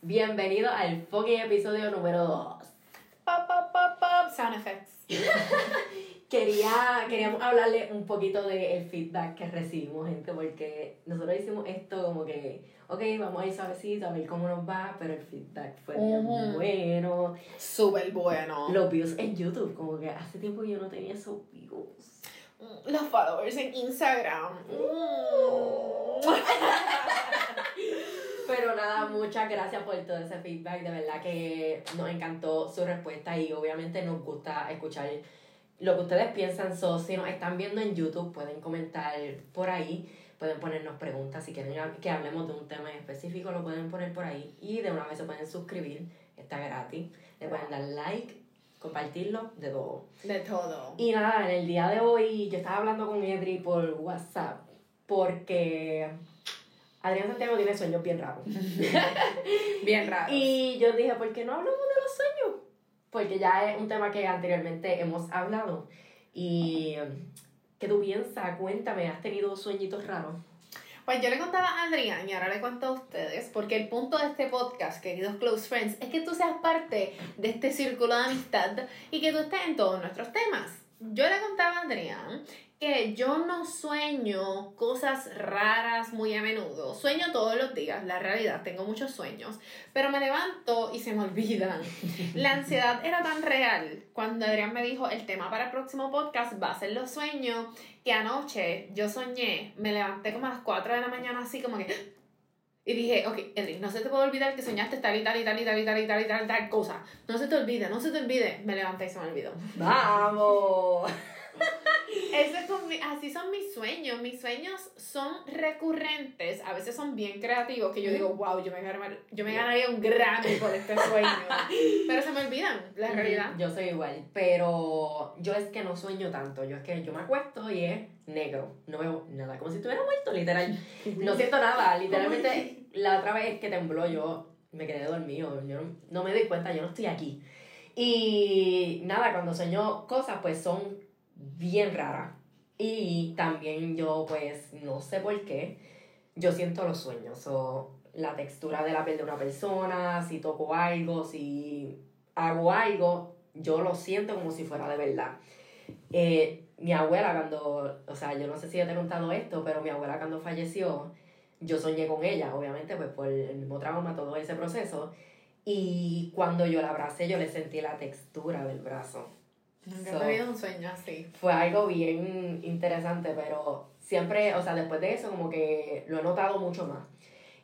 Bienvenido al fucking episodio número 2. Pop, pop, pop, pop, sound effects. Quería, queríamos hablarle un poquito del feedback que recibimos, gente, porque nosotros hicimos esto como que, ok, vamos a ir suavecito a ver cómo nos va, pero el feedback fue bien Ujú. bueno. Súper bueno. Los views en YouTube, como que hace tiempo que yo no tenía esos views. Los followers en Instagram. Uh. Pero nada, muchas gracias por todo ese feedback. De verdad que nos encantó su respuesta y obviamente nos gusta escuchar lo que ustedes piensan. So, si nos están viendo en YouTube, pueden comentar por ahí. Pueden ponernos preguntas. Si quieren que hablemos de un tema en específico, lo pueden poner por ahí. Y de una vez se pueden suscribir. Está gratis. Le pueden dar like, compartirlo, de todo. De todo. Y nada, en el día de hoy yo estaba hablando con Edri por WhatsApp porque Adrián Santiago tiene sueños bien raros. Bien raro. y yo dije, ¿por qué no hablamos de los sueños? Porque ya es un tema que anteriormente hemos hablado. Y ¿qué tú piensas? Cuéntame, ¿has tenido sueñitos raros? Pues yo le contaba a Adrián y ahora le cuento a ustedes, porque el punto de este podcast, queridos close friends, es que tú seas parte de este círculo de amistad y que tú estés en todos nuestros temas. Yo le contaba a Adrián que yo no sueño cosas raras muy a menudo. Sueño todos los días, la realidad, tengo muchos sueños, pero me levanto y se me olvidan. La ansiedad era tan real cuando Adrián me dijo el tema para el próximo podcast va a ser los sueños, que anoche yo soñé, me levanté como a las 4 de la mañana así como que... Y dije, ok, Edric, no se te puede olvidar que soñaste tal y tal y tal y tal y tal y tal y tal, y tal cosa. No se te olvide, no se te olvide. Me levanté y se me olvidó. ¡Vamos! Es mi- así son mis sueños. Mis sueños son recurrentes. A veces son bien creativos. Que yo digo, wow, yo me, ganaría, yo me ganaría un Grammy por este sueño. Pero se me olvidan, la realidad. Yo soy igual, pero yo es que no sueño tanto. Yo es que yo me acuesto y es negro. No veo nada, como si estuviera muerto, literal. No siento nada, literalmente. La otra vez que tembló, yo me quedé dormido. Yo no, no me doy cuenta, yo no estoy aquí. Y nada, cuando sueño cosas, pues son bien raras. Y también yo, pues, no sé por qué, yo siento los sueños. O la textura de la piel de una persona, si toco algo, si hago algo, yo lo siento como si fuera de verdad. Eh, mi abuela cuando, o sea, yo no sé si yo te he contado esto, pero mi abuela cuando falleció, yo soñé con ella, obviamente, pues por el mismo trauma, todo ese proceso. Y cuando yo la abracé, yo le sentí la textura del brazo. Nunca he tenido un sueño así. Fue algo bien interesante, pero siempre, o sea, después de eso como que lo he notado mucho más.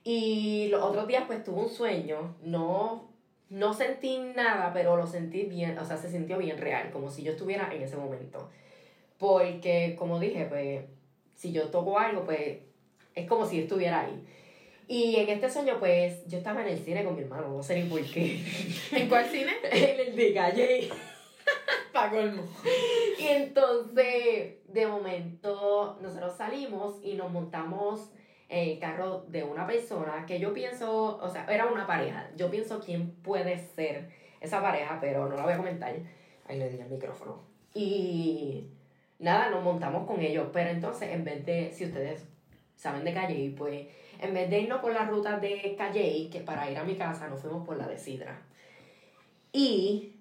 Y los otros días pues tuve un sueño, no, no sentí nada, pero lo sentí bien, o sea, se sintió bien real, como si yo estuviera en ese momento. Porque, como dije, pues, si yo toco algo, pues, es como si estuviera ahí. Y en este sueño, pues, yo estaba en el cine con mi hermano, no sé ni por qué. ¿En cuál cine? en el de calle. Colmo. Y entonces, de momento, nosotros salimos y nos montamos en el carro de una persona que yo pienso, o sea, era una pareja. Yo pienso quién puede ser esa pareja, pero no la voy a comentar. Ahí le di el micrófono. Y nada, nos montamos con ellos. Pero entonces, en vez de, si ustedes saben de Calle, pues, en vez de irnos por la ruta de Calle, que para ir a mi casa, nos fuimos por la de Sidra. Y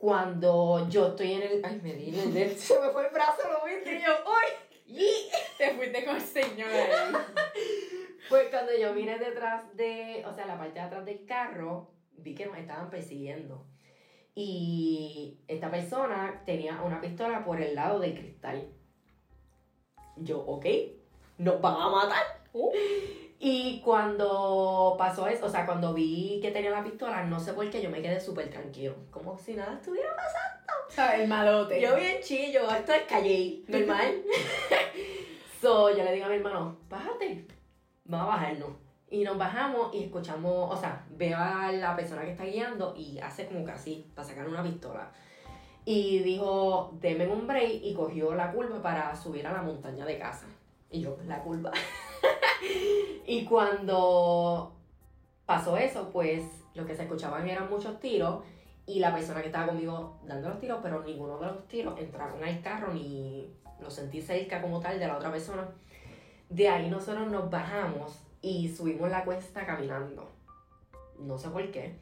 cuando yo estoy en el. Ay, me di el se me fue el brazo, lo viste, y yo, ¡uy! Y Te fuiste con el señor ahí. pues cuando yo miré detrás de, o sea, la parte de atrás del carro, vi que nos estaban persiguiendo. Y esta persona tenía una pistola por el lado del cristal. Yo, ok, nos van a matar. Uh. Y cuando pasó eso, o sea, cuando vi que tenía la pistola, no sé por qué yo me quedé súper tranquilo. Como si nada estuviera pasando. ¿Sabes? El malote. Yo bien chillo, esto es calle, normal. so, yo le digo a mi hermano, bájate, vamos a bajarnos. Y nos bajamos y escuchamos, o sea, veo a la persona que está guiando y hace como que así, para sacar una pistola. Y dijo, deme un break y cogió la curva para subir a la montaña de casa. Y yo, la curva. y cuando pasó eso, pues lo que se escuchaban eran muchos tiros y la persona que estaba conmigo dando los tiros, pero ninguno de los tiros entraron al carro ni lo sentí cerca como tal de la otra persona. De ahí nosotros nos bajamos y subimos la cuesta caminando. no sé por qué,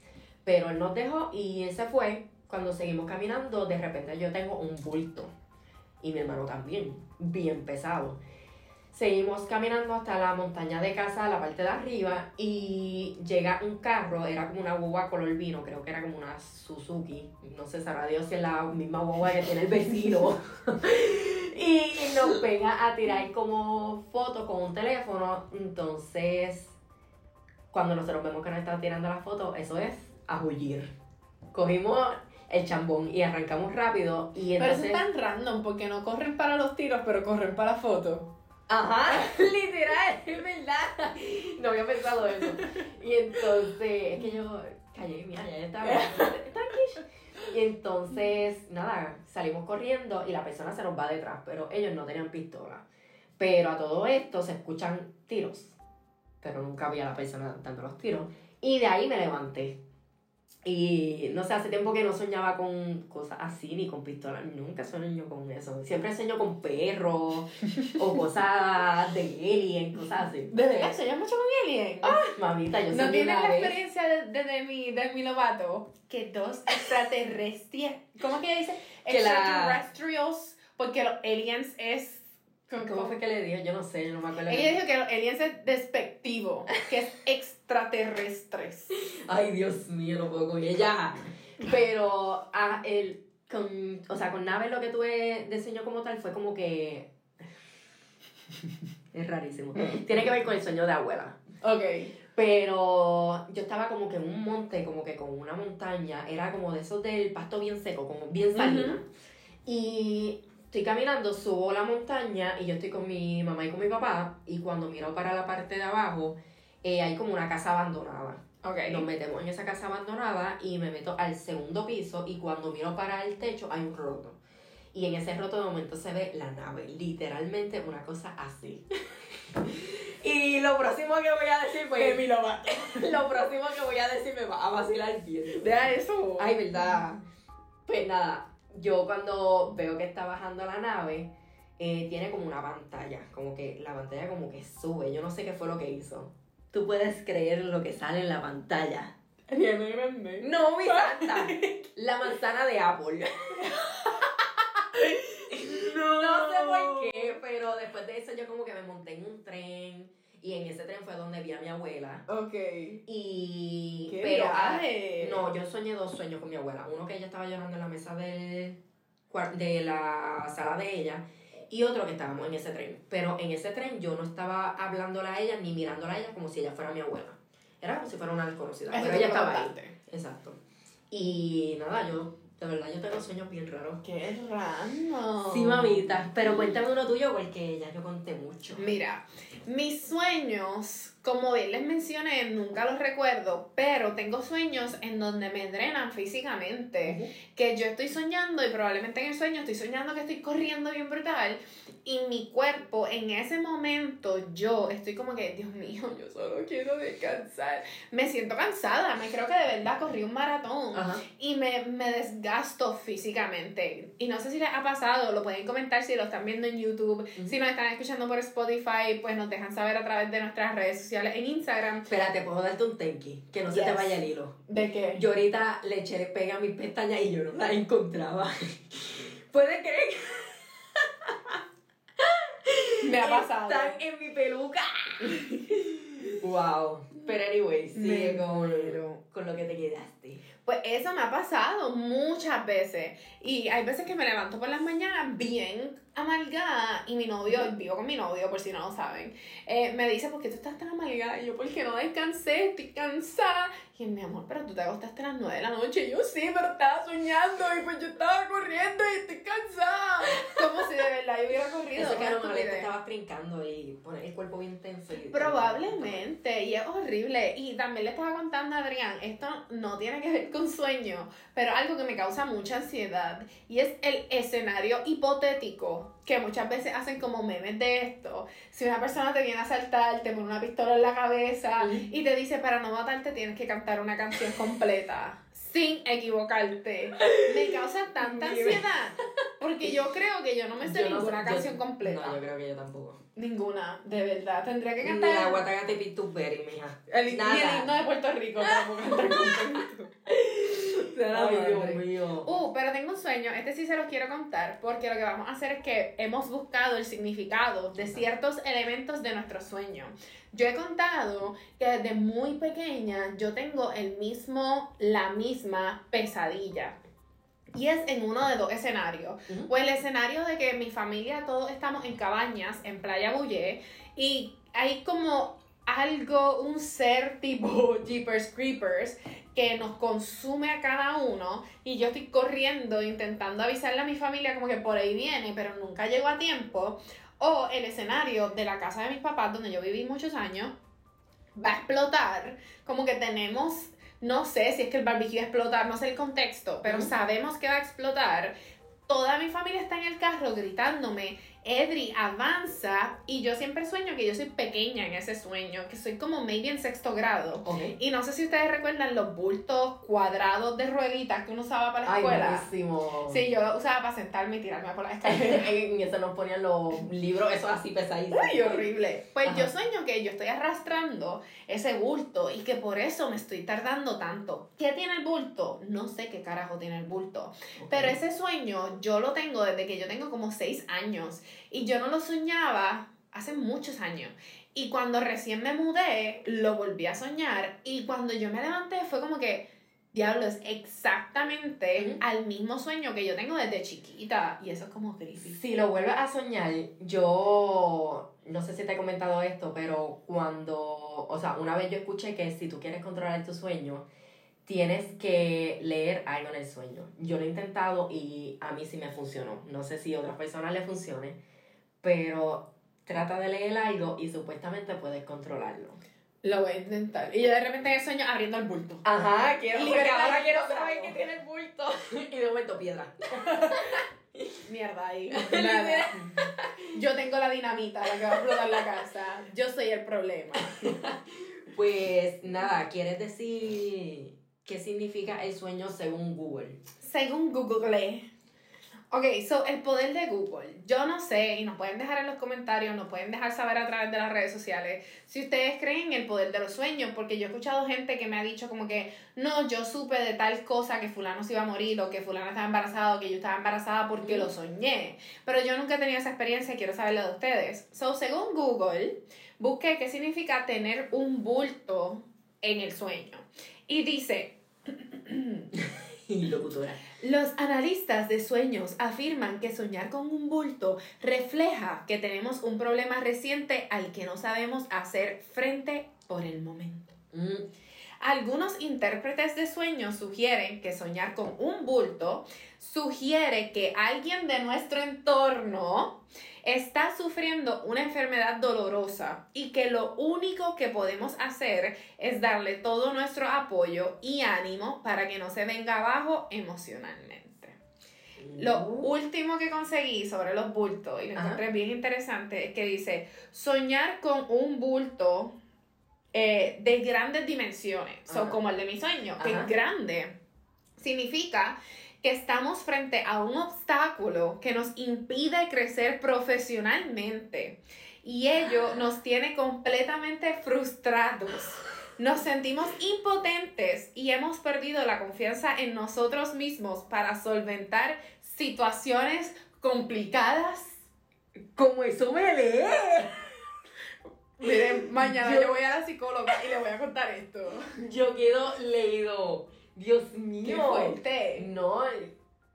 pero él nos dejó y él se fue. Cuando seguimos caminando, de repente yo tengo un bulto y mi hermano también, bien pesado. Seguimos caminando hasta la montaña de casa, la parte de arriba, y llega un carro, era como una guagua color vino, creo que era como una Suzuki, no sé, sabrá Dios si es la misma guagua que tiene el vecino. y nos pega a tirar como fotos con un teléfono, entonces cuando nosotros vemos que nos están tirando la foto, eso es a. Cogimos el chambón y arrancamos rápido y entonces... Pero eso es tan random porque no corren para los tiros, pero corren para la foto. Ajá, literal, es verdad. No había pensado eso. Y entonces, es que yo callé, mira, ya estaba. Y entonces, nada, salimos corriendo y la persona se nos va detrás, pero ellos no tenían pistola. Pero a todo esto se escuchan tiros, pero nunca había la persona dando los tiros. Y de ahí me levanté. Y no sé, hace tiempo que no soñaba con cosas así, ni con pistolas, nunca sueño con eso. Siempre sueño con perros o cosas de alien, cosas así. ¿De verdad sueñas mucho con alien? Ah, mamita, yo ¿No tienes la vez- experiencia de, de, mi, de mi Lovato? Que dos extraterrestres. ¿Cómo que ella dice? Que la- Extraterrestrials. Porque los aliens es. ¿Cómo fue que le dijo? Yo no sé, yo no me acuerdo. Ella dijo que los aliens es despectivo, que es extraterrestres. Ay, Dios mío, no puedo con ella. Pero, ah, el, con, o sea, con Nave lo que tuve de sueño como tal fue como que... Es rarísimo. Tiene que ver con el sueño de abuela. Ok. Pero yo estaba como que en un monte, como que con una montaña. Era como de esos del pasto bien seco, como bien salina. Ujú. Y estoy caminando, subo la montaña y yo estoy con mi mamá y con mi papá. Y cuando miro para la parte de abajo, eh, hay como una casa abandonada. Nos metemos en esa casa abandonada y me meto al segundo piso y cuando miro para el techo hay un roto. Y en ese roto de momento se ve la nave, literalmente una cosa así. y lo próximo que voy a decir, De pues, mi lo próximo que voy a decir me va a vacilar bien. Deja eso. Ay, verdad. Pues nada, yo cuando veo que está bajando la nave, eh, tiene como una pantalla, como que la pantalla como que sube, yo no sé qué fue lo que hizo. Tú puedes creer lo que sale en la pantalla. Ariana Grande. No, mi santa. La manzana de Apple. No. No sé por qué, pero después de eso yo como que me monté en un tren y en ese tren fue donde vi a mi abuela. Ok. Y ¡Qué pero ah, viaje! no, yo soñé dos sueños con mi abuela. Uno que ella estaba llorando en la mesa del de la sala de ella y otro que estábamos en ese tren. Pero en ese tren yo no estaba hablándola a ella ni mirándola a ella como si ella fuera mi abuela. Era como si fuera una desconocida. Eso pero ella estaba ahí. Exacto. Y nada, yo, de verdad, yo tengo sueños bien raros. Qué raro. Sí, mamita. Pero cuéntame uno tuyo porque ya yo conté mucho. Mira, mis sueños, como bien les mencioné, nunca los recuerdo, pero tengo sueños en donde me drenan físicamente. Que yo estoy soñando y probablemente en el sueño estoy soñando que estoy corriendo bien brutal. Y mi cuerpo, en ese momento, yo estoy como que, Dios mío, yo solo quiero descansar. Me siento cansada, me creo que de verdad corrí un maratón Ajá. y me, me desgasto físicamente. Y no sé si les ha pasado, lo pueden comentar si lo están viendo en YouTube. Ujú. Si nos están escuchando por Spotify, pues nos dejan saber a través de nuestras redes sociales en Instagram. Espérate, puedo darte un tenki, que no se te vaya el hilo. ¿De qué? Yo ahorita le eché pega a mis pestañas y yo no las encontraba. ¿Puedes creer que Me ha pasado. están en mi peluca? wow. Pero anyway, sigue con, con lo que te quedaste. Pues eso me ha pasado muchas veces. Y hay veces que me levanto por las mañanas bien amargada. Y mi novio, vivo con mi novio, por si no lo saben, eh, me dice, ¿por qué tú estás tan amargada? Y yo, porque no descansé, estoy cansada. Y él, mi amor, pero tú te acostaste a las 9 de la noche. Y yo, sí, pero estaba soñando. Y pues yo estaba corriendo y estoy cansada. Como si de verdad yo hubiera corrido. Eso que mejor te estabas trincando y poner el cuerpo bien tenso. y- Probablemente, y es horrible. Y también le estaba contando a Adrián, esto no tiene que ver con sueño, pero algo que me causa mucha ansiedad, y es el escenario hipotético, que muchas veces hacen como memes de esto. Si una persona te viene a asaltar, te pone una pistola en la cabeza y te dice, para no matarte tienes que cantar una canción completa. sin equivocarte. Me causa tanta ansiedad. Porque yo creo que yo no me sé Yo ninguna canción yo- completa. No, yo creo que yo tampoco. Ninguna, de verdad. Tendría que cantar. la Guatagata y Pituferi, mija. el, ni el Nada. himno de Puerto Rico. Ay, Dios mío. Uh, pero tengo un sueño, este sí se los quiero contar, porque lo que vamos a hacer es que hemos buscado el significado de ciertos elementos de nuestro sueño. Yo he contado que desde muy pequeña yo tengo el mismo, la misma pesadilla. Y es en uno de dos escenarios. O el escenario de que mi familia todos estamos en cabañas en Playa Bulle y hay como algo, un ser tipo Jeepers Creepers que nos consume a cada uno y yo estoy corriendo intentando avisarle a mi familia como que por ahí viene, pero nunca llego a tiempo. O el escenario de la casa de mis papás donde yo viví muchos años va a explotar, como que tenemos, no sé si es que el barbecue va a explotar, no sé el contexto, pero sabemos que va a explotar. Toda mi familia está en el carro gritándome, Edri, avanza. Y yo siempre sueño que yo soy pequeña en ese sueño, que soy como maybe en sexto grado. Y no sé si ustedes recuerdan los bultos cuadrados de rueditas que uno usaba para la Ay, escuela. buenísimo. Sí, yo usaba para sentarme y tirarme por la escalera. en eso nos ponían los libros, eso así pesadísimos. Ay, horrible. Pues Ajá. yo sueño que yo estoy arrastrando ese bulto y que por eso me estoy tardando tanto. ¿Qué tiene el bulto? No sé qué carajo tiene el bulto. Pero ese sueño yo lo tengo desde que yo tengo como 6 años y yo no lo soñaba hace muchos años. Y cuando recién me mudé, lo volví a soñar y cuando yo me levanté fue como que, diablo, es exactamente al mismo sueño que yo tengo desde chiquita y eso es como creepy. Si lo vuelves a soñar, yo no sé si te he comentado esto, pero cuando, o sea, una vez yo escuché que si tú quieres controlar tu sueño, tienes que leer algo en el sueño. Yo lo he intentado y a mí sí me funcionó. No sé si a otras personas le funcione, pero trata de leer algo y supuestamente puedes controlarlo. Lo voy a intentar. Y yo de repente en el sueño abriendo el bulto. Ajá, quiero porque ahora quiero saber qué tiene el bulto. y de momento piedra. Mierda ahí. Yo tengo la dinamita, la que va a explotar la casa. Yo soy el problema. Pues nada, ¿quieres decir qué significa el sueño según Google? Según Google. Ok, so el poder de Google. Yo no sé, y nos pueden dejar en los comentarios, nos pueden dejar saber a través de las redes sociales si ustedes creen en el poder de los sueños, porque yo he escuchado gente que me ha dicho como que, no, yo supe de tal cosa que fulano se iba a morir, o que fulano estaba embarazada, o que yo estaba embarazada porque lo soñé. Pero yo nunca he tenido esa experiencia y quiero saberlo de ustedes. So, según Google, busqué qué significa tener un bulto en el sueño. Y dice, Y locutora. los analistas de sueños afirman que soñar con un bulto refleja que tenemos un problema reciente al que no sabemos hacer frente por el momento. Mm, Algunos intérpretes de sueños sugieren que soñar con un bulto sugiere que alguien de nuestro entorno está sufriendo una enfermedad dolorosa y que lo único que podemos hacer es darle todo nuestro apoyo y ánimo para que no se venga abajo emocionalmente. Lo Uh, último que conseguí sobre los bultos, y lo encontré bien interesante, es que dice, soñar con un bulto eh, de grandes dimensiones, so, como el de mi sueño, que Ajá. es grande, significa que estamos frente a un obstáculo que nos impide crecer profesionalmente y ello nos tiene completamente frustrados. Nos sentimos impotentes y hemos perdido la confianza en nosotros mismos para solventar situaciones complicadas. Como eso me lee. Miren, mañana Yo- yo voy a la psicóloga y le voy a contar esto. Yo quedo leído. Dios ¡Qué mío. fuerte! No,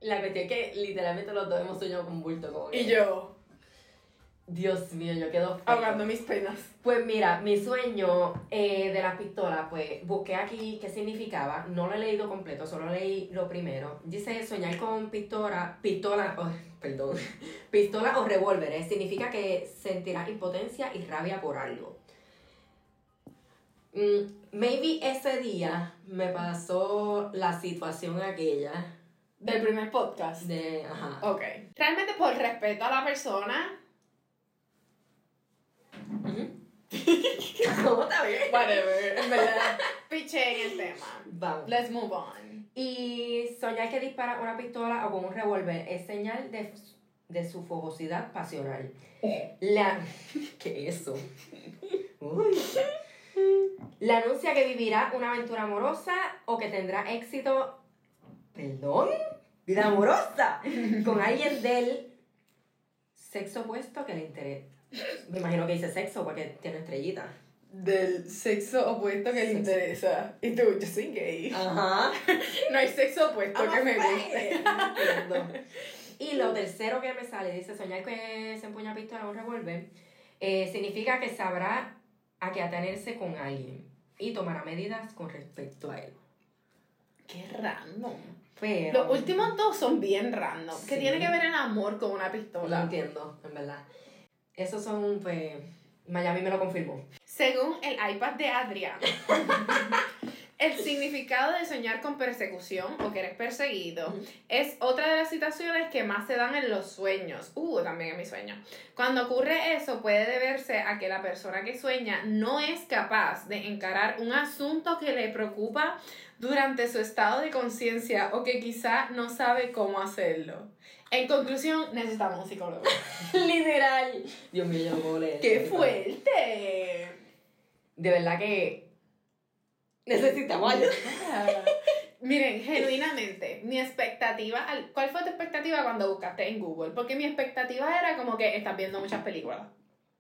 la cuestión es que literalmente los dos hemos soñado con bulto. Como que- Y yo, Dios mío, yo quedo feo. ahogando mis penas. Pues mira, mi sueño eh, de la pistola, pues busqué aquí qué significaba. No lo he leído completo, solo leí lo primero. Dice soñar con pistola, pistola, oh, perdón, pistola o revólveres. Significa que sentirás impotencia y rabia por algo. Mm, maybe ese día me pasó la situación aquella Del primer podcast. de, ajá. Ok. Realmente por respeto a la persona. ¿Cómo está bien? Whatever. En verdad, piché en el tema. Vamos. Let's move on. Y soñar que dispara una pistola o con un revólver es señal de, de su fogosidad pasional. La... ¿Qué es eso? Uy. La anuncia que vivirá una aventura amorosa o que tendrá éxito... ¿Perdón? ¿Vida amorosa? Con alguien del sexo opuesto que le interese. Me imagino que dice sexo porque tiene estrellita. Del sexo opuesto que le interesa. Y tú, yo soy gay. Ajá. No hay sexo opuesto que me guste. Entiendo. Y lo tercero que me sale, dice soñar que se empuña pistola o un revólver, eh, significa que sabrá a qué atenerse con alguien y tomará medidas con respecto a él. Qué random. Pero... Los últimos dos son bien random. ¿Qué Sí. tiene que ver el amor con una pistola? entiendo, en verdad. Esos son, pues... Miami me lo confirmó. Según el iPad de Adrián, el significado de soñar con persecución o que eres perseguido es otra de las situaciones que más se dan en los sueños. Uh, también en mi sueño. Cuando ocurre eso puede deberse a que la persona que sueña no es capaz de encarar un asunto que le preocupa durante su estado de conciencia o que quizá no sabe cómo hacerlo. En conclusión, necesitamos un psicólogo. Literal. Dios mío, yo no puedo leer. ¡Qué fuerte! De verdad que... Necesitamos ayuda. Miren, genuinamente, mi expectativa, ¿cuál fue tu expectativa cuando buscaste en Google? Porque mi expectativa era como que estás viendo muchas películas.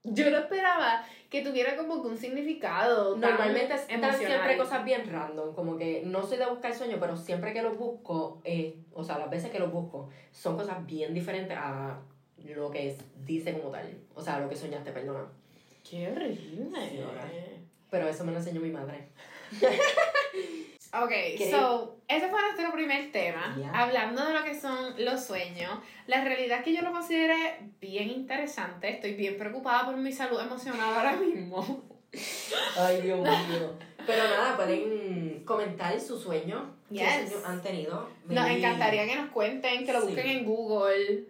Yo no esperaba que tuviera como que un significado. Normalmente están siempre cosas bien random, como que no soy de buscar sueños, pero siempre que los busco, eh, o sea, las veces que los busco, son cosas bien diferentes a lo que es- dice como tal. O sea, lo que soñaste, perdona. Qué horrible. Sí. Pero eso me lo enseñó mi madre. Ok, so, ese fue nuestro primer tema. Hablando de lo que son los sueños, la realidad es que yo lo consideré bien interesante. Estoy bien preocupada por mi salud emocional ahora mismo. Ay, Dios mío. Pero nada, pueden comentar su sueño. ¿Qué Yes. sueño han tenido? Nos encantaría que nos cuenten, que lo Sí. busquen en Google.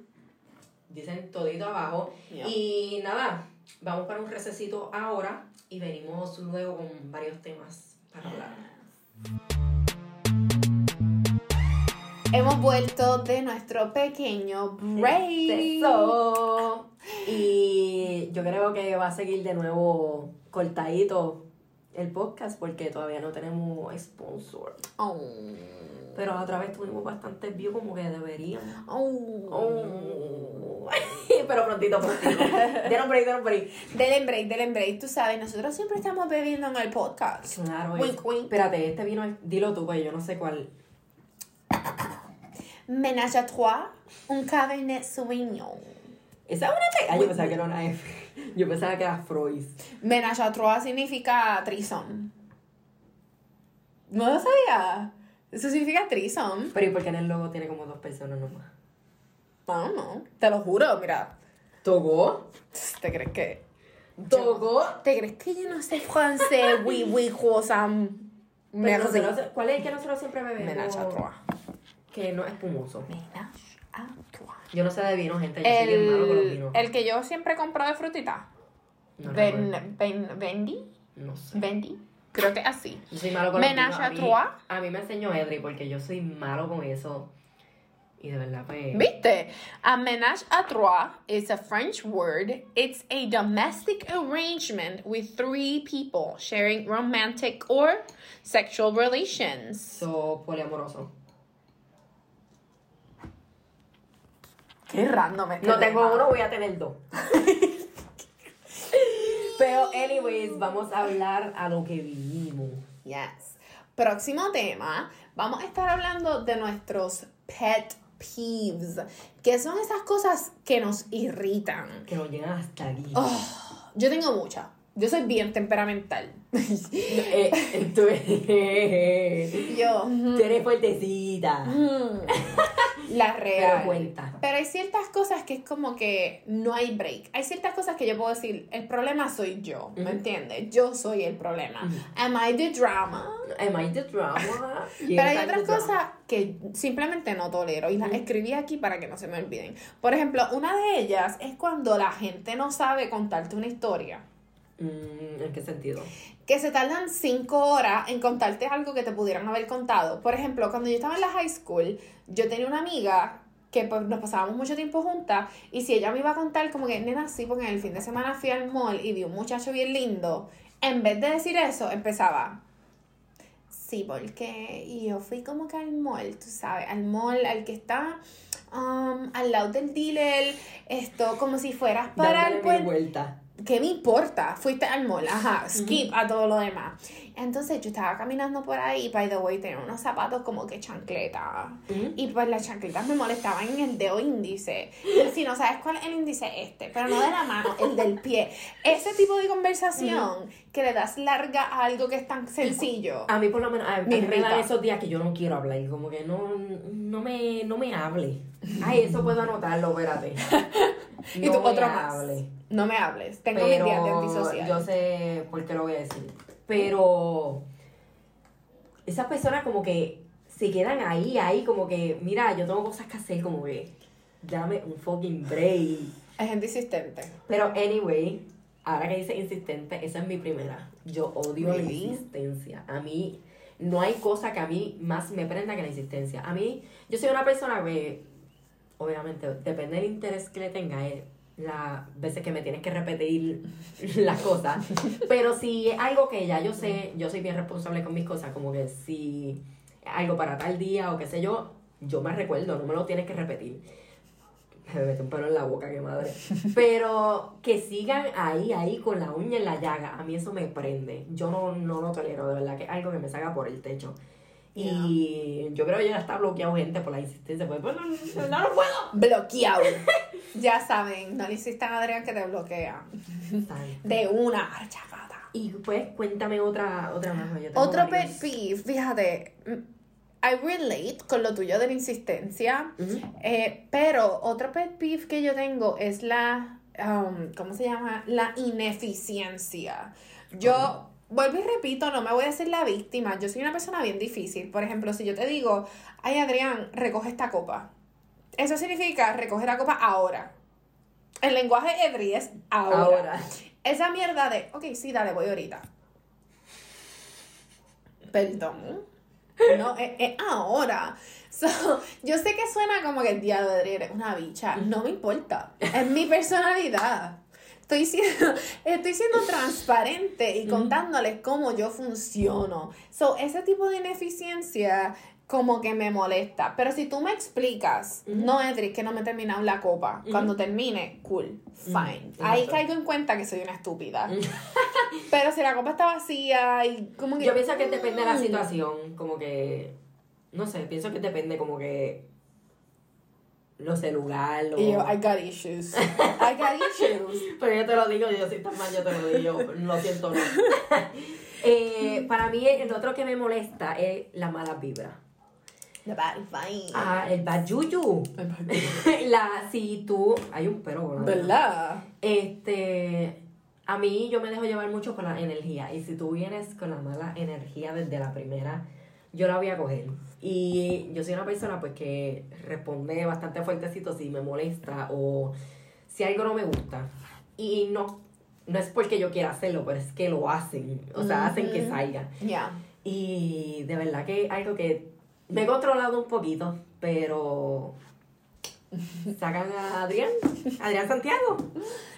Dicen todito abajo. Y nada, vamos para un recesito ahora y venimos luego con varios temas para hablar. Hemos vuelto de nuestro pequeño break. Y yo creo que va a seguir de nuevo cortadito el podcast porque todavía no tenemos sponsor. Oh. Pero otra vez tuvimos bastantes views como que deberíamos. Oh. Oh. Pero prontito, prontito. Denos break, denos break. Denle break, denle break. Tú sabes, nosotros siempre estamos bebiendo en el podcast. Claro, Wink, es- wink. Espérate, este vino, es- dilo tú, pues yo no sé cuál. Ménage à trois, un cabernet sauvignon. ¿Esa es una T? Ah, yo pensaba que era una F. Yo pensaba que era Freud. Ménage à trois significa trison. ¿No lo sabía? Eso significa trison. Pero ¿y por qué en el logo tiene como dos personas nomás? No, no. Te lo juro, mira. ¿Togó? ¿Te crees que.? ¿Togó? ¿Te crees que yo no sé francés? Oui, oui, Merci. nosotros- ¿Cuál es el que nosotros siempre bebemos? Ménage à trois. Que no es espumoso. Ménage à trois. Yo no sé de vino, gente. Yo soy bien malo con los El, vinos. el que yo siempre compro de frutita. No, Ben, recuerdo. ben, Bendy. no sé. Bendy. Creo que así. Yo soy malo con los vinos. à A mí- trois. A mí me enseñó Edri porque yo soy malo con eso. Y de verdad, pues... ¿Viste? A ménage à trois is a French word. It's a domestic arrangement with three people sharing romantic or sexual relations. So, poliamoroso. Qué random este No tengo tema. uno, voy a tener dos. Pero, anyways, vamos a hablar a lo que vinimos. Yes. Próximo tema, vamos a estar hablando de nuestros pet peeves, que son esas cosas que nos irritan. Que nos llegan hasta aquí. Oh, yo tengo muchas. Yo soy bien temperamental. Eh, eh, tú, eres, Yo. tú eres fuertecita. mm, La real. Pero cuenta. Pero hay ciertas cosas que es como que no hay break. Hay ciertas cosas que yo puedo decir, el problema soy yo, ¿me entiendes? Yo soy el problema. Am I the drama? Am I the drama? Pero hay otras drama. cosas que simplemente no tolero y las escribí aquí para que no se me olviden. Por ejemplo, una de ellas es cuando la gente no sabe contarte una historia. Mm, ¿En qué sentido? que se tardan cinco horas en contarte algo que te pudieran haber contado. Por ejemplo, cuando yo estaba en la high school, yo tenía una amiga que pues, nos pasábamos mucho tiempo juntas y si ella me iba a contar como que, nena, sí, porque en el fin de semana fui al mall y vi un muchacho bien lindo, en vez de decir eso, empezaba, sí, porque yo fui como que al mall, tú sabes, al mall, al que está um, al lado del dealer, esto, como si fueras para Dándole el... vueltas. ¿Qué me importa? Fuiste al mall, ajá, skip a todo lo demás. Entonces yo estaba caminando por ahí, by the way, tenía unos zapatos como que chancleta. Ujú. Y pues las chancletas me molestaban en el dedo índice. Y si no sabes cuál es el índice, este, pero no de la mano, el del pie. Ese tipo de conversación que le das larga a algo que es tan sencillo. A mí por lo menos, a, mí me dan esos días que yo no quiero hablar, como que no, no, me, no me hable. Ay, eso puedo anotarlo, espérate. Y tú, otro más. hable. No me hables, tengo mis días de antisocial. yo sé por qué lo voy a decir. Pero esas personas como que se quedan ahí, ahí, como que, mira, yo tengo cosas que hacer, como que, dame un fucking break. Es gente insistente. Pero anyway, ahora que dice insistente, esa es mi primera. Yo odio la insistencia. A mí no hay cosa que a mí más me prenda que la insistencia. A mí, yo soy una persona que, obviamente, depende del interés que le tenga, eh, las veces que me tienes que repetir las cosas. Pero si es algo que ya yo sé, yo soy bien responsable con mis cosas, como que si algo para tal día o qué sé yo, yo me recuerdo, no me lo tienes que repetir. Me mete un pelo en la boca, qué madre. Pero que sigan ahí, ahí con la uña en la llaga, a mí eso me prende. Yo no, no lo tolero, de verdad, que es algo que me saca por el techo. Y yo creo que ya está bloqueado gente por la insistencia, pues, no, no, no, no puedo. Bloqueado. ya saben, no le insistan a Adrián que te bloquea. De una archafada. Y pues cuéntame otra, otra más. yo tengo Otro pet varios. peeve, fíjate, mm, I relate con lo tuyo de la insistencia, Ujú. eh, pero otro pet peeve que yo tengo es la, um, ¿cómo se llama? La ineficiencia. Yo, vuelvo y repito, no me voy a hacer la víctima, yo soy una persona bien difícil. Por ejemplo, si yo te digo, ay Adrián, recoge esta copa. Eso significa recoge la copa ahora. El lenguaje Edri es ahora. Ahora. Esa mierda de, ok, sí, dale, voy ahorita. Perdón. No, es, es ahora. So, yo sé que suena como que el diablo de eres una bicha. No me importa. Es mi personalidad. Estoy siendo, estoy siendo transparente y contándoles cómo yo funciono. So, ese tipo de ineficiencia como que me molesta. Pero si tú me explicas, no, Edric, que no me he terminado la copa. Cuando termine, cool, fine. Ahí caigo en cuenta que soy una estúpida. Pero si la copa está vacía y como que... Yo pienso que depende de la Mm. situación, como que, no sé, pienso que depende como que, no sé, lugar o... Y yo, I got issues. I got issues. Pero yo te lo digo, yo soy tan mal, yo te lo digo, lo siento, no. Eh, para mí el otro que me molesta es la mala vibra. The bad vibe. Ah, el bad yuyu. la, si tú, hay un pero, ¿verdad? ¿Verdad? Este, a mí yo me dejo llevar mucho por la energía y si tú vienes con la mala energía desde la primera, yo la voy a coger. Y yo soy una persona pues que responde bastante fuertecito si me molesta o si algo no me gusta. Y no, no es porque yo quiera hacerlo, pero es que lo hacen. O sea, hacen que salga. Ya. Y de verdad que algo que me he controlado un poquito, pero sacan a Adrián, Adrián Santiago.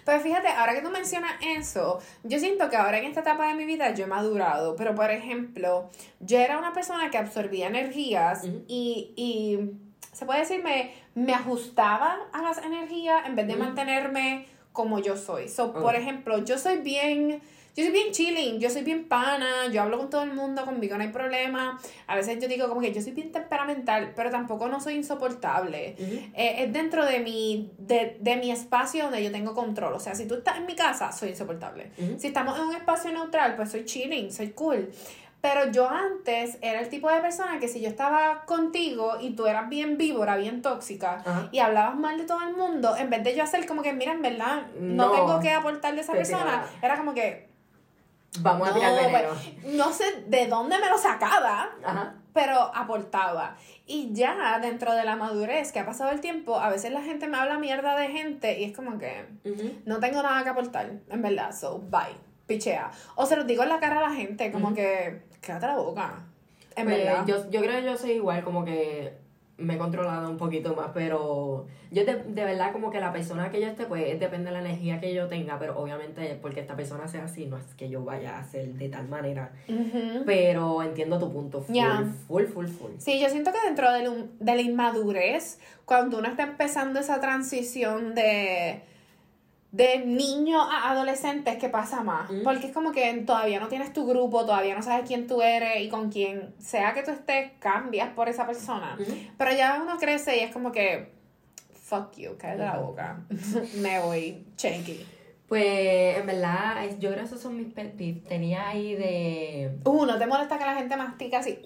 Pero fíjate, ahora que tú mencionas eso, yo siento que ahora en esta etapa de mi vida yo he madurado. Pero por ejemplo, yo era una persona que absorbía energías y, y se puede decir, me, me ajustaba a las energías en vez de mantenerme como yo soy. So, por ejemplo, yo soy bien. Yo soy bien chilling, yo soy bien pana, yo hablo con todo el mundo, conmigo no hay problema. A veces yo digo como que yo soy bien temperamental, pero tampoco no soy insoportable. Eh, es dentro de mi, de, de mi espacio donde yo tengo control. O sea, si tú estás en mi casa, soy insoportable. Si estamos en un espacio neutral, pues soy chilling, soy cool. Pero yo antes era el tipo de persona que si yo estaba contigo y tú eras bien víbora, bien tóxica, Ajá. y hablabas mal de todo el mundo, en vez de yo hacer como que, mira, en verdad, no, No. tengo que aportarle a esa persona, era como que, Vamos a no, tirar veneno. pues, no sé de dónde me lo sacaba, Ajá. pero aportaba. Y ya dentro de la madurez que ha pasado el tiempo, a veces la gente me habla mierda de gente y es como que no tengo nada que aportar, en verdad, so bye. pichea. O se los digo en la cara a la gente, como que, quédate la boca. En Pues, verdad. yo, yo creo que yo soy igual, como que me he controlado un poquito más, pero yo de, de verdad como que la persona que yo esté, pues depende de la energía que yo tenga, pero obviamente porque esta persona sea así, no es que yo vaya a ser de tal manera. Pero entiendo tu punto, full, full, full, full. Sí, yo siento que dentro de, de la inmadurez, cuando uno está empezando esa transición de, de niño a adolescente, es que pasa más. Mm. Porque es como que todavía no tienes tu grupo, todavía no sabes quién tú eres y con quién sea que tú estés, cambias por esa persona. Ujú. Pero ya uno crece y es como que, fuck you, cállate la Ujú. boca. Me voy, checky. Pues en verdad, yo creo que esos son mis pet peeves. Tenía ahí de... Uh, ¿no te molesta que la gente mastica así?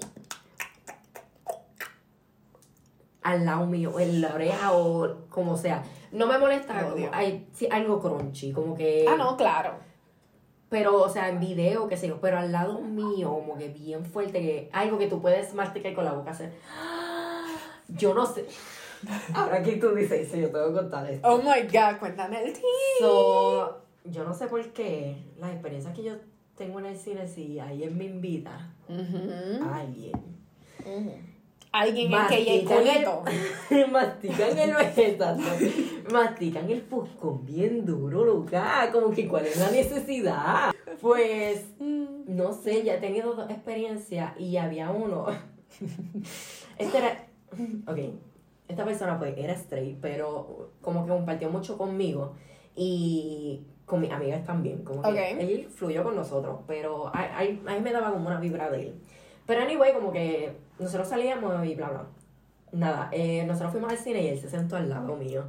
al lado mío, en la oreja o como sea. No me molesta, como odio. hay sí, algo crunchy, como que... Ah, no, claro. Pero, o sea, en video, qué sé yo, pero al lado mío, como que bien fuerte, que algo que tú puedes masticar con la boca hacer. Yo no sé. Ahora aquí tú dices eso, yo tengo que contar esto. Oh my god, cuéntame el. So, yo no sé por qué las experiencias que yo tengo en el cine, si alguien me invita, Ujú. alguien. Alguien en que ya Mastican el, mastican el exacto. mastican el fuscón bien duro, loca. Como que cuál es la necesidad. Pues, Mm. no sé, ya he tenido dos experiencias y había uno. Este era. Ok, esta persona pues era straight, pero como que compartió mucho conmigo y con mis amigas también. Como que Ok. él fluyó con nosotros, pero a, a, a mí me daba como una vibra de él. Pero anyway, como que nosotros salíamos y bla bla. Nada, eh, nosotros fuimos al cine y él se sentó al lado mío.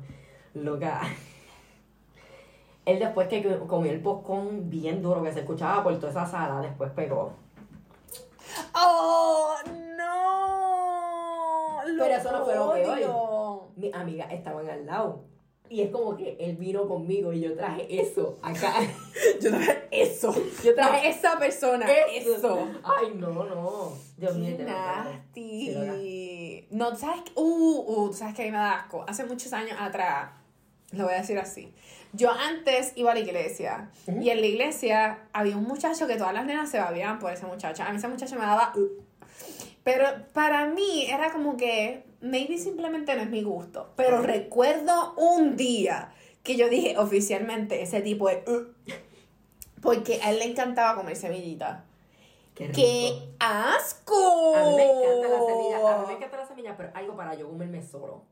Loca. Él después que comió el poscón bien duro que se escuchaba por toda esa sala, después pegó. ¡Oh, no! Pero eso no fue lo peor. Mis amigas estaban al lado. Y es como que él vino conmigo y yo traje eso acá. Yo traje eso. Yo Traje esa persona. eso. Eso. Ay, no, no. Dios mío, nasty. No, ¿sabes qué? Uh, uh, ¿sabes qué? A mí me da asco. Hace muchos años atrás, lo voy a decir así. Yo antes iba a la iglesia. Y en la iglesia había un muchacho que todas las nenas se babían por ese muchacho. A mí ese muchacho me daba... uh. Pero para mí era como que, maybe simplemente no es mi gusto. Pero recuerdo un día que yo dije oficialmente ese tipo de... uh, porque a él le encantaba comer semillitas. Qué rico. ¡Qué asco! A mí me encanta la semilla, a mí me encanta la semilla, pero algo para yo comerme solo.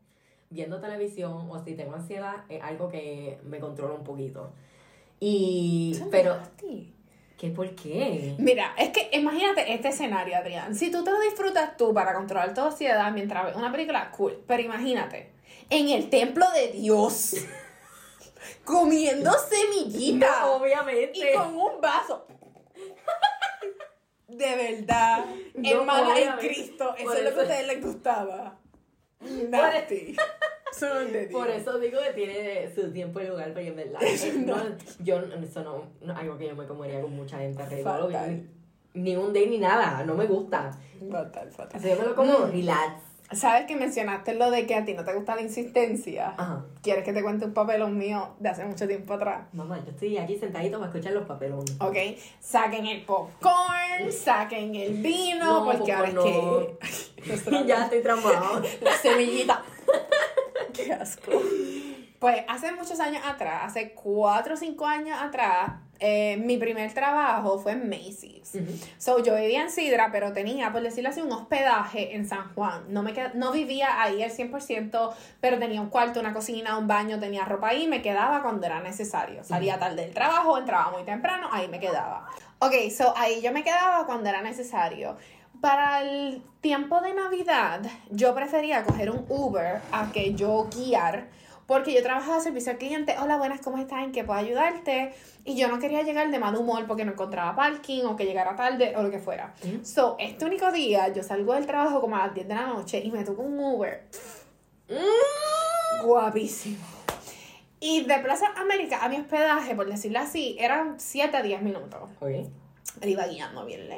Viendo televisión o si tengo ansiedad, es algo que me controla un poquito. Y, pero, nasty. ¿Qué por qué? Mira, es que imagínate este escenario, Adrián. Si tú te lo disfrutas tú para controlar tu ansiedad mientras ves una película, cool. Pero imagínate, en el templo de Dios, comiendo semillitas No, obviamente. y con un vaso. De verdad, No, hermana en. Cristo, eso Por es lo que a eso- ustedes les gustaba. Nasty. Son de Dios. Por eso digo que tiene su tiempo y lugar, porque en verdad, no, yo, eso no, no es algo que yo me comería con mucha gente alrededor. Ni, un day ni nada, no me gusta. Fatal, fatal. Así yo me lo como Mm. relax. ¿Sabes que mencionaste lo de que a ti no te gusta la insistencia? Ajá. ¿Quieres que te cuente un papelón mío de hace mucho tiempo atrás? Mamá, yo estoy aquí sentadito para escuchar los papelones. Ok, saquen el popcorn, saquen el vino, No, porque ahora es popcorn que. Ya estoy traumado. La semillita. Qué asco. Pues hace muchos años atrás, hace 4 o 5 años atrás, eh, mi primer trabajo fue en Macy's. So, yo vivía en Sidra, pero tenía, por decirlo así, un hospedaje en San Juan. No, me qued- no vivía ahí al 100%, pero tenía un cuarto, una cocina, un baño, tenía ropa ahí, me quedaba cuando era necesario. Salía tarde del trabajo, entraba muy temprano, ahí me quedaba. Ok, so ahí yo me quedaba cuando era necesario. Para el tiempo de Navidad, yo prefería coger un Uber a que yo guiar, porque yo trabajaba servicio al cliente. Hola, buenas, ¿cómo estás? ¿En qué puedo ayudarte? Y yo no quería llegar de mal humor porque no encontraba parking o que llegara tarde o lo que fuera. Ujú. So, este único día, yo salgo del trabajo como a las 10 de la noche y me toco un Uber. Guapísimo. Y de Plaza América a mi hospedaje, por decirlo así, eran 7 a 10 minutos. Ok. Él iba guiando bien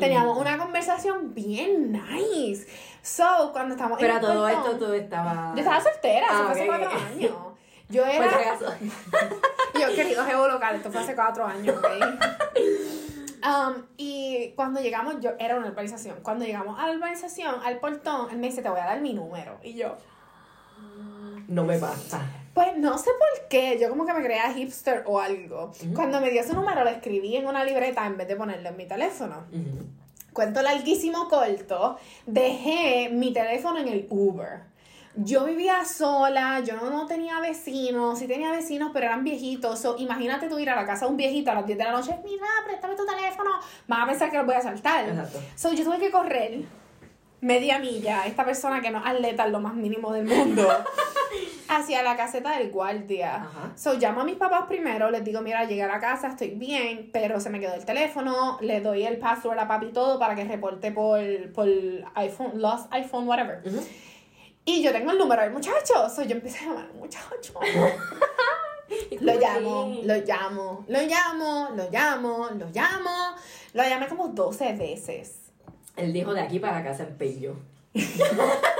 Teníamos una conversación bien nice. So, cuando estamos Pero en todo esto tú estabas. Yo estaba soltera, eso Ah, fue hace cuatro años. Yo era. Yo querido jevo local, esto fue hace cuatro años, ¿ok? Um, y cuando llegamos, yo era una urbanización. Cuando llegamos a la urbanización, al portón, él me dice, te voy a dar mi número. Y yo, No me pasa. Pues no sé por qué, yo como que me creía hipster o algo. Cuando me dio su número, lo escribí en una libreta en vez de ponerlo en mi teléfono. Ujú. Cuento larguísimo corto, dejé mi teléfono en el Uber. Yo vivía sola, yo no tenía vecinos, sí tenía vecinos, pero eran viejitos. So, imagínate tú ir a la casa de un viejito a las 10 de la noche, mira, préstame tu teléfono, van a pensar que los voy a saltar. Exacto. So, yo tuve que correr media milla, esta persona que no es atleta en lo más mínimo del mundo, hacia la caseta del guardia. Ajá. So, llamo a mis papás primero, les digo, mira, llegué a la casa, estoy bien, pero se me quedó el teléfono, le doy el password a papi y todo para que reporte por, por iPhone, lost iPhone, whatever. Y yo tengo el número del muchacho, so, yo empecé a llamar al muchacho. Lo ¿Cómo llamo, lo llamo, lo llamo, lo llamo, lo llamo. Lo llamé como 12 veces. Él dijo de aquí para casa en Pello.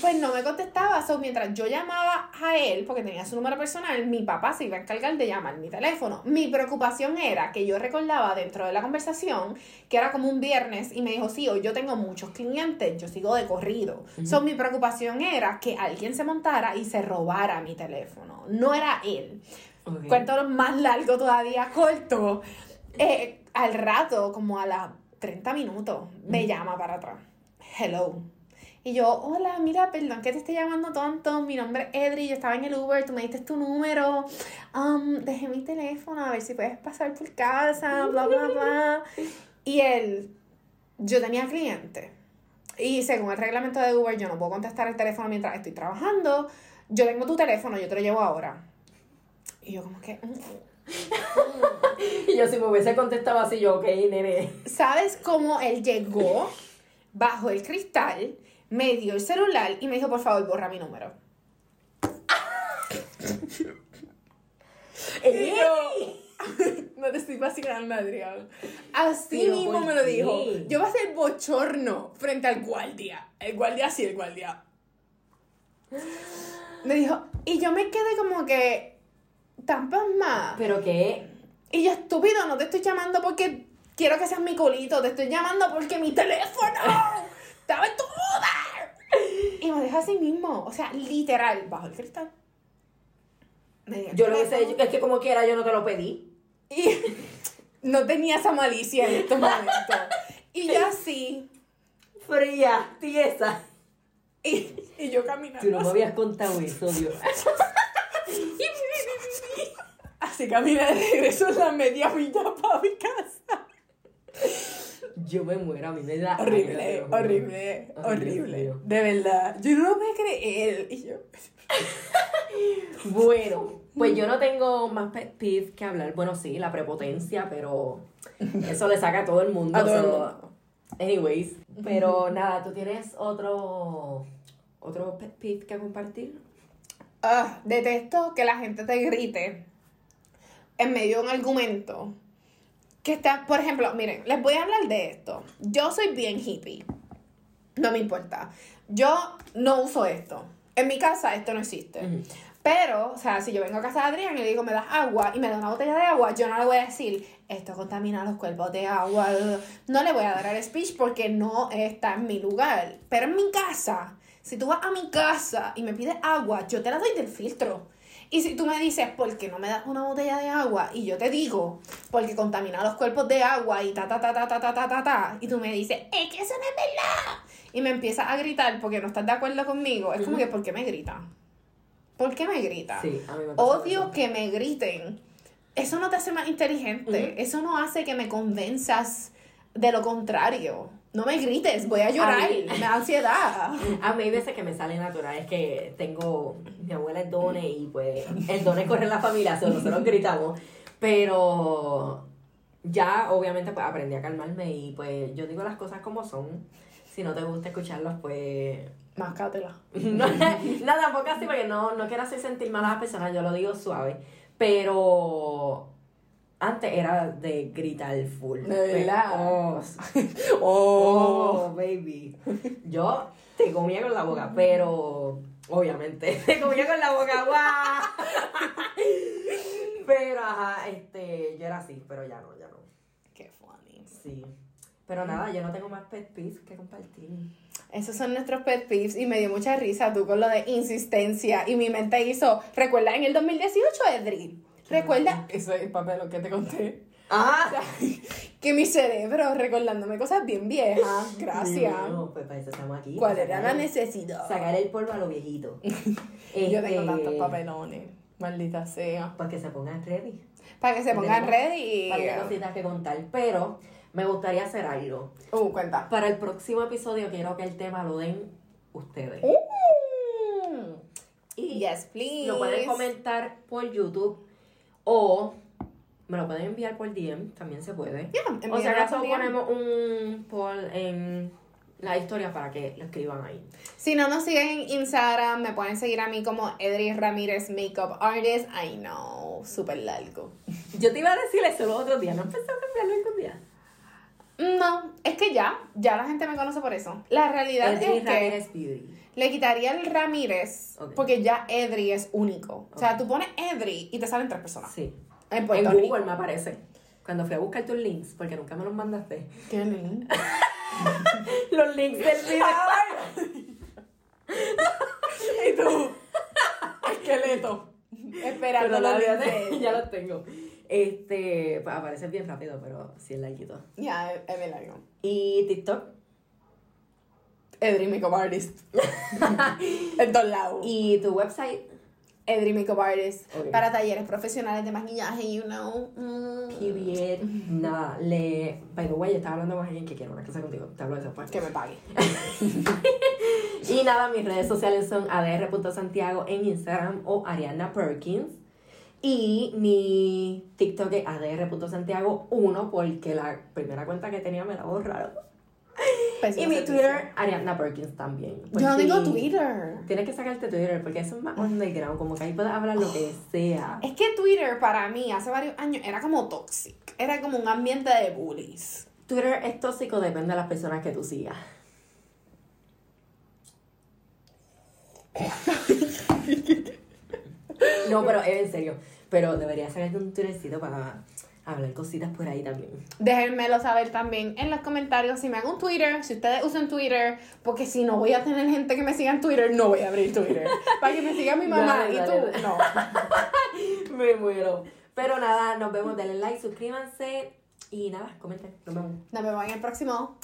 Pues no me contestaba, so, mientras yo llamaba a él, porque tenía su número personal, mi papá se iba a encargar de llamar mi teléfono. Mi preocupación era que yo recordaba dentro de la conversación que era como un viernes y me dijo, sí, hoy yo tengo muchos clientes, yo sigo de corrido. So, mi preocupación era que alguien se montara y se robara mi teléfono. No era él. Ok. Cuento lo más largo todavía, corto. Eh, al rato, como a las 30 minutos, me llama para atrás. Hello. Y yo, hola, mira, perdón que te esté llamando tonto. Mi nombre es Edri, yo estaba en el Uber, tú me diste tu número. Um, dejé mi teléfono, a ver si puedes pasar por casa, bla, bla, bla. Y él, yo tenía cliente. Y según el reglamento de Uber, yo no puedo contestar el teléfono mientras estoy trabajando. Yo tengo tu teléfono, yo te lo llevo ahora. Y yo como que, Y yo si me hubiese contestado así, yo, ok, nene. ¿sabes cómo él llegó bajo el cristal, me dio el celular y me dijo, por favor, borra mi número? Y yo, no te estoy vacilando, Adrián. Así Pero, mismo ¿por me lo qué? dijo. Yo voy a hacer bochorno frente al guardia. El guardia sí, el guardia. Me dijo, y yo me quedé como que tan pasmada. Pero que Y yo, estúpido, no te estoy llamando porque quiero que seas mi culito, te estoy llamando porque mi teléfono estaba en tu muda. Y me deja así mismo, o sea, literal, bajo el cristal. Me yo lo dicho, es que como quiera yo no te lo pedí. Y no tenía esa malicia en estos momentos. Y yo así, Fría, tiesa. y, y yo caminando. Tú no me habías contado eso, Dios. Así caminé de regreso en la media milla para mi casa. Yo me muero, a mí me da. Horrible, horrible, horrible. De verdad. Yo no lo puedo creer. Y yo. Bueno, pues yo no tengo más pet peeve que hablar. Bueno, sí, la prepotencia, pero eso le saca a todo el mundo. A todo el mundo. Anyways, pero nada, ¿tú tienes otro otro pet peeve que compartir? Ah, detesto que la gente te grite en medio de un argumento. Que está, por ejemplo, miren, les voy a hablar de esto. Yo soy bien hippie. No me importa. Yo no uso esto. En mi casa esto no existe. Pero, o sea, si yo vengo a casa de Adrián y le digo, me das agua y me da una botella de agua, yo no le voy a decir, esto contamina los cuerpos de agua. No le voy a dar el speech porque no está en mi lugar. Pero en mi casa, si tú vas a mi casa y me pides agua, yo te la doy del filtro. Y si tú me dices, ¿por qué no me das una botella de agua? Y yo te digo, porque contamina los cuerpos de agua y ta, ta, ta, ta, ta, ta, ta, ta, ta. Y tú me dices, es que eso no es verdad. Y me empiezas a gritar porque no estás de acuerdo conmigo. Es como que, ¿por qué me gritan? ¿Por qué me gritan? Sí, a mí me Odio que me griten. Eso no te hace más inteligente. Eso no hace que me convenzas de lo contrario. No me grites, voy a llorar. mí- Me da ansiedad. A mí hay veces que me sale natural, es que tengo, mi abuela es Done y pues el Done corre en la familia, so nosotros gritamos, pero ya obviamente pues aprendí a calmarme y pues yo digo las cosas como son, si no te gusta escucharlas pues Máscatela. no, no, tampoco así porque no, no quiero hacer sentir mal a las personas, yo lo digo suave, pero antes era de gritar full. ¿De verdad? Oh, Oh. Oh, baby. Yo te comía con la boca, pero obviamente te comía con la boca, guau. ajá, este, yo era así, pero ya no, ya no. Qué funny. Sí. Pero nada, yo no tengo más pet peeves que compartir. Esos son nuestros pet peeves y me dio mucha risa tú con lo de insistencia y mi mente hizo, recuerda en el 2018, Edri, recuerda, eso es el papel lo que te conté, Ah, que mi cerebro recordándome cosas bien viejas, gracias. No, pues para eso estamos aquí. ¿Cuál era la necesidad? Sacar el polvo a lo viejito. Yo tengo Este, tantos papelones, maldita sea. Para que se pongan ready. Para que se pongan ready. Para que cositas que contar. Pero me gustaría hacer algo. Uh, cuenta. Para el próximo episodio quiero que el tema lo den ustedes. Uh, Y yes, please. lo pueden comentar por YouTube o me lo pueden enviar por DM, también se puede. Yeah, o sea, envíanos acaso ponemos un poll en la historia para que lo escriban ahí. Si no nos siguen en Instagram, me pueden seguir a mí como Edri Ramírez Makeup Artist. I know, súper largo. Yo te iba a decir eso los otros días, ¿no empezó a cambiarlo algún día? No, es que ya, ya la gente me conoce por eso. La realidad Edri es que Beauty. Le quitaría el Ramírez porque ya Edri es único. O sea, tú pones Edri y te salen tres personas. Sí. En Google Rico. me aparece. Cuando fui a buscar tus links, porque nunca me los mandaste. Qué lindo. Los links del video. y tú, esqueleto. Esperando los de ya los tengo. Este, pues aparece bien rápido, pero sí es larguito. Ya, es es bien largo. Y TikTok. Edri Makeup Artist. en todos lados. Y tu website. Edri Makeup Artist. Para talleres profesionales de maquillaje, you know. Mm. Period. Nada, le. By the way, yo estaba hablando con alguien que quiere una cosa contigo. Te hablo de eso pues. Que me pague. Y nada, mis redes sociales son adr.santiago en Instagram o Ariana Perkins. Y mi TikTok es adr.santiago1 porque la primera cuenta que tenía me la borraron. Y mi. Twitter, Ariana Perkins también. Pues Yo no sí, tengo Twitter. Tienes que sacarte Twitter porque eso es más underground, como que ahí puedes hablar lo que sea. Es que Twitter para mí hace varios años era como toxic. Era como un ambiente de bullies. Twitter es tóxico, depende de las personas que tú sigas. No, pero es en serio. Pero deberías sacarte un Twittercito para hablar cositas por ahí también. Déjenmelo saber también en los comentarios si me hago un Twitter, si ustedes usan Twitter, porque si no voy a tener gente que me siga en Twitter, no voy a abrir Twitter. Para que me siga mi mamá Dale, y dale, tú, dale. no. Me muero. Pero nada, nos vemos. Denle like, suscríbanse y nada, comenten. Nos vemos. Nos vemos en el próximo.